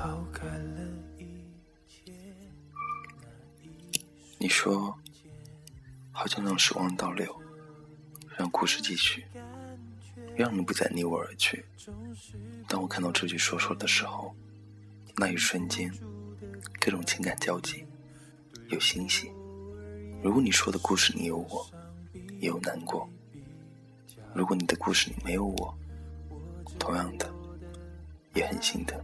抛开了一切。你说，好想让时光倒流，让故事继续，让你不再离我而去。当我看到这句说说的时候，那一瞬间，各种情感交集，有欣喜。如果你说的故事里有我，也有难过；如果你的故事里没有我，同样的，也很心疼。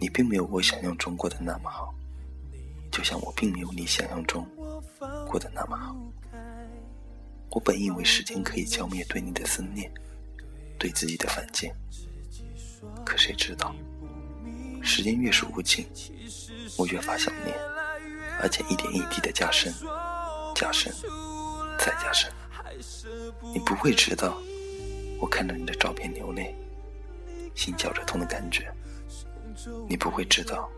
你并没有我想象中过得那么好。就像我并没有你想象中过得那么好。我本以为时间可以浇灭对你的思念，对自己的犯贱，可谁知道，时间越是无情，我越发想念，而且一点一滴的加深，加深，再加深。你不会知道，我看着你的照片流泪，心绞着痛的感觉。你不会知道。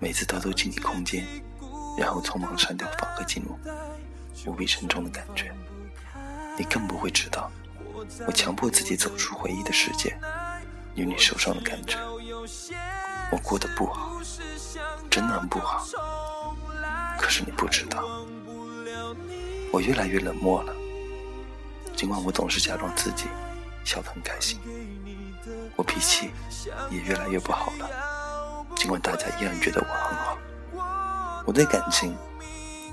每次偷偷进你空间，然后匆忙删掉访客记录，无比沉重的感觉。你更不会知道，我强迫自己走出回忆的世界，有你受伤的感觉。我过得不好，真的很不好。可是你不知道，我越来越冷漠了。尽管我总是假装自己笑得很开心，我脾气也越来越不好了。尽管大家依然觉得我很好，我对感情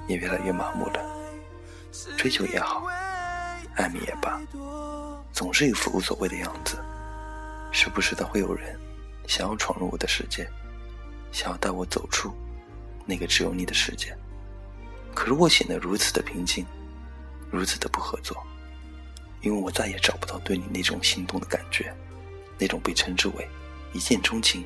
也越来越麻木了。追求也好，爱你也罢，总是一副无所谓的样子。时不时的会有人想要闯入我的世界，想要带我走出那个只有你的世界。可是我显得如此的平静，如此的不合作，因为我再也找不到对你那种心动的感觉，那种被称之为一见钟情。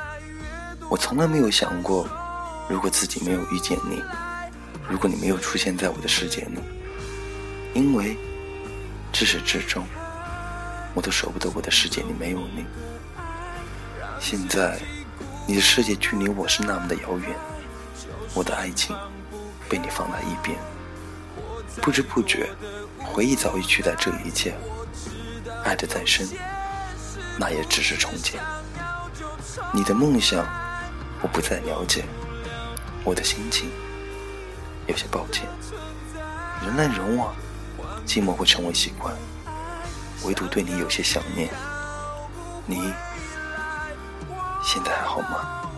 我从来没有想过，如果自己没有遇见你，如果你没有出现在我的世界里，因为至始至终，我都舍不得我的世界里没有你。现在，你的世界距离我是那么的遥远，我的爱情被你放在一边，不知不觉，回忆早已取代这一切。爱的再深，那也只是从前。你的梦想。我不再了解，我的心情有些抱歉。人来人往，寂寞会成为习惯，唯独对你有些想念。你现在还好吗？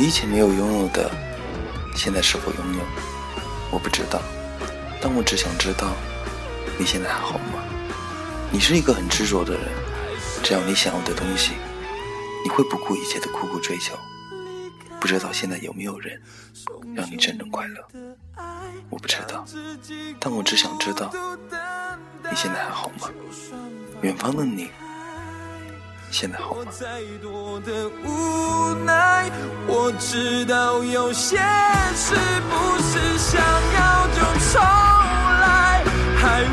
以前没有拥有的，现在是否拥有？我不知道，但我只想知道，你现在还好吗？你是一个很执着的人，只要你想要的东西，你会不顾一切的苦苦追求。不知道现在有没有人让你真正快乐？我不知道，但我只想知道，你现在还好吗？远方的你。现在好吗？我知道有些事不是想要就重来，还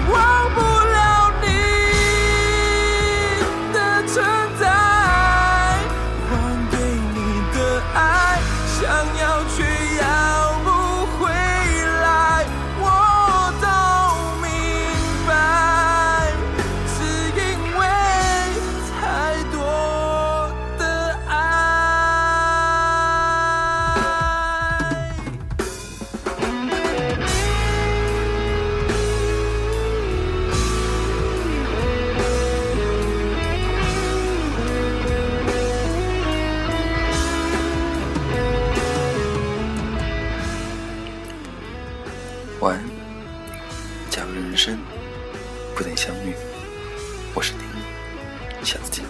我是丁，下次见。